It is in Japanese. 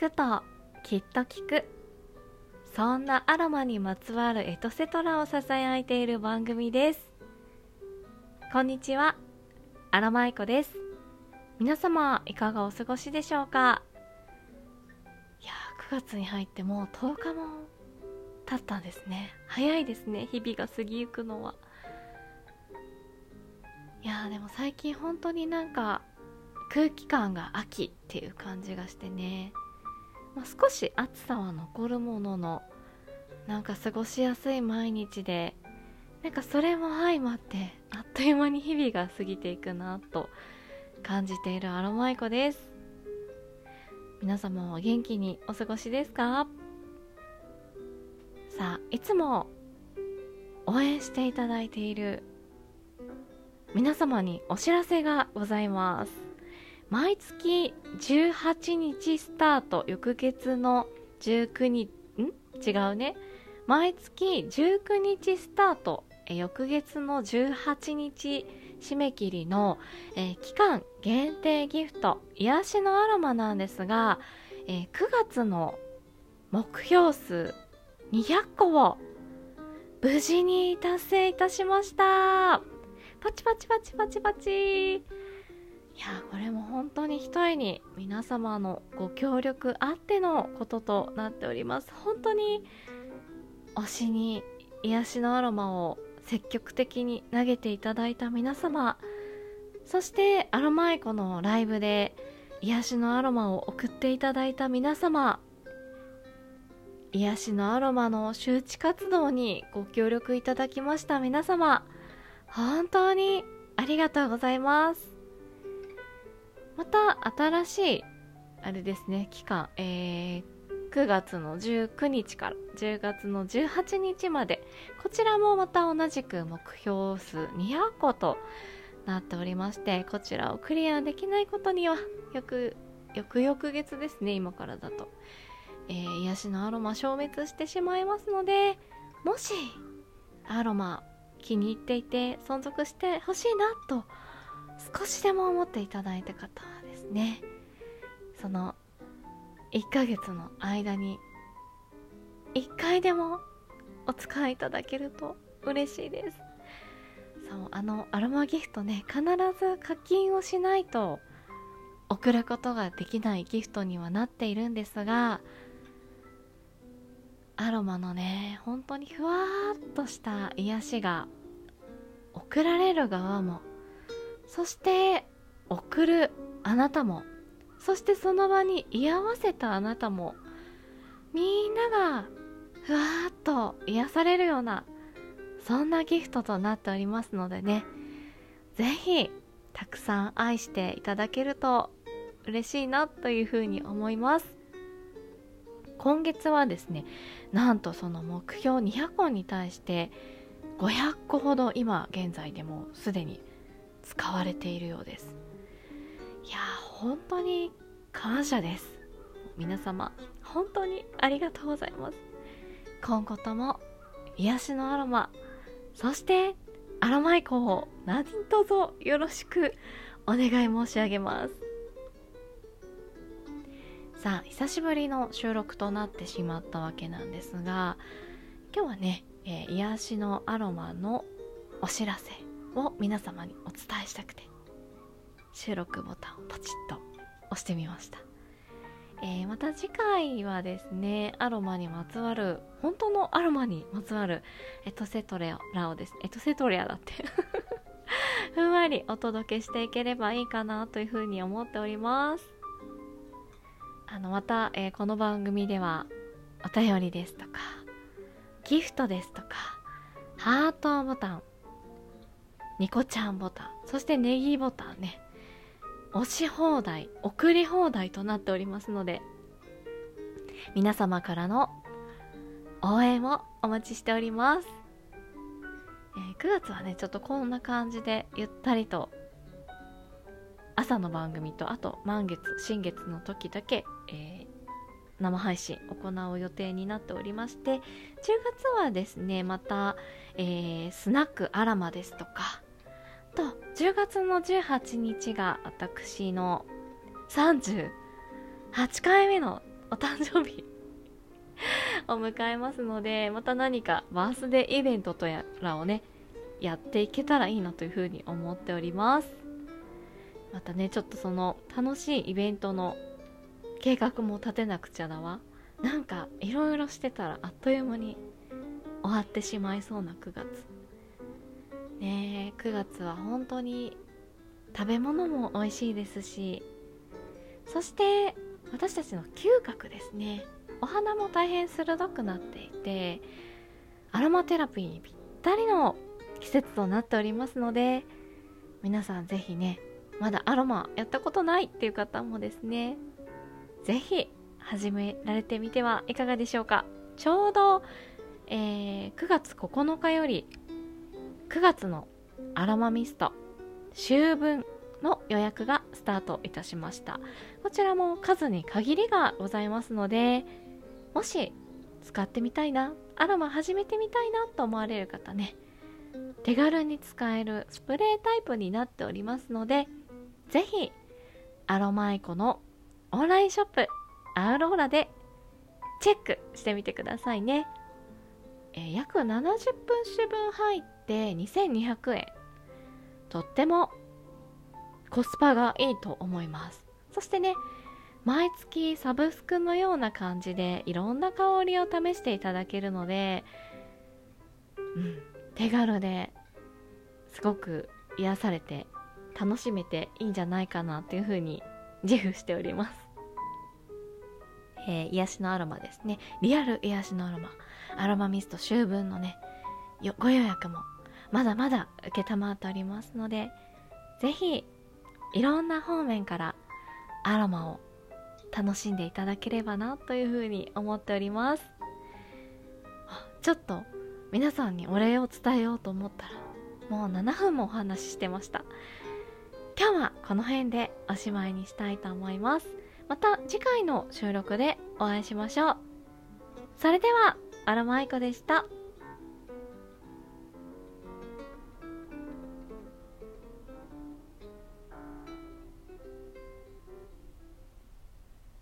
くときっと聞く。そんなアロマにまつわるエトセトラをささやいている番組です。こんにちは。アロマイコです。皆様いかがお過ごしでしょうか？いやー9月に入ってもう10日も経ったんですね。早いですね日々が過ぎゆくのは。いやーでも最近本当になんか空気感が秋っていう感じがしてね、まあ、少し暑さは残るもののなんか過ごしやすい毎日でなんかそれも相まってあっという間に日々が過ぎていくなと感じているアロマイコです。皆様は元気にお過ごしですか？さあいつも応援していただいている皆様にお知らせがございます。毎月18日スタート翌月の19日ん？違うね。毎月19日スタート翌月の18日締め切りの、えー、期間限定ギフト癒しのアロマなんですが、えー、9月の目標数200個を無事に達成いたしました。パチパチパチパチパチ。いやこれも本当に一重に皆様のご協力あってのこととなっております。本当に推しに癒しのアロマを積極的に投げていただいた皆様。そしてアロマエコのライブで癒しのアロマを送っていただいた皆様。癒しのアロマの周知活動にご協力いただきました皆様。本当にありがとうございます。また新しいあれですね期間、えー、9月の19日から10月の18日までこちらもまた同じく目標数200個となっておりましてこちらをクリアできないことにはよく翌々月ですね今からだと、えー、癒しのアロマ消滅してしまいますのでもしアロマ気に入っていて存続してほしいなと少しでも思っていただいた方はね。その1ヶ月の間に1回でもお使いいただけると嬉しいです。そうあのアロマギフトね必ず課金をしないと送ることができないギフトにはなっているんですがアロマのね本当にふわっとした癒しが送られる側もそして送るあなたも。そしてその場に居合わせたあなたも。みんながふわーっと癒されるようなそんなギフトとなっておりますのでね。ぜひたくさん愛していただけると嬉しいなというふうに思います。今月はですねなんとその目標200本に対して500個ほど今現在でもすでに使われているようです。本当に感謝です。皆様本当にありがとうございます。今後とも癒しのアロマそしてアロマイコを何卒よろしくお願い申し上げます。さあ久しぶりの収録となってしまったわけなんですが今日はね、えー、癒しのアロマのお知らせを皆様にお伝えしたくて収録ボタンをポチッと押してみました、えー、また次回はですねアロマにまつわる本当のアロマにまつわるエトセトレラをです。エトセトレアだって。ふんわりお届けしていければいいかなというふうに思っております。あのまた、えー、この番組ではお便りですとかギフトですとかハートボタンニコちゃんボタンそしてネギボタンね。押し放題送り放題となっておりますので皆様からの応援をお待ちしております、えー、9月はねちょっとこんな感じでゆったりと朝の番組とあと満月新月の時だけ、えー、生配信行う予定になっておりまして10月はですねまた、えー、スナックアラマですとかと10月の18日が私の38回目のお誕生日を迎えますのでまた何かバースデーイベントとやらをねやっていけたらいいなというふうに思っております。またねちょっとその楽しいイベントの計画も立てなくちゃだわ。なんかいろいろしてたらあっという間に終わってしまいそうな9月。ね9月は本当に食べ物も美味しいですしそして私たちの嗅覚ですね。お花も大変鋭くなっていてアロマテラピーにぴったりの季節となっておりますので皆さんぜひねまだアロマやったことないっていう方もですねぜひ始められてみてはいかがでしょうか。ちょうど、えー、9月9日より9月のアロマミスト秋分の予約がスタートいたしました。こちらも数に限りがございますのでもし使ってみたいなアロマ始めてみたいなと思われる方ね手軽に使えるスプレータイプになっておりますのでぜひアロマイコのオンラインショップアウローラでチェックしてみてくださいね、えー、約70分種分入って2200円。とってもコスパがいいと思います。そしてね毎月サブスクのような感じでいろんな香りを試していただけるので、うん、手軽ですごく癒されて楽しめていいんじゃないかなっていうふうに自負しております、えー、癒しのアロマですね。リアル癒しのアロマ。アロマミスト秋分のねご予約もまだまだ承っておりますのでぜひいろんな方面からアロマを楽しんでいただければなというふうに思っております。ちょっと皆さんにお礼を伝えようと思ったらもう7分もお話ししてました。今日はこの辺でおしまいにしたいと思います。また次回の収録でお会いしましょうそれではアロマイコでした。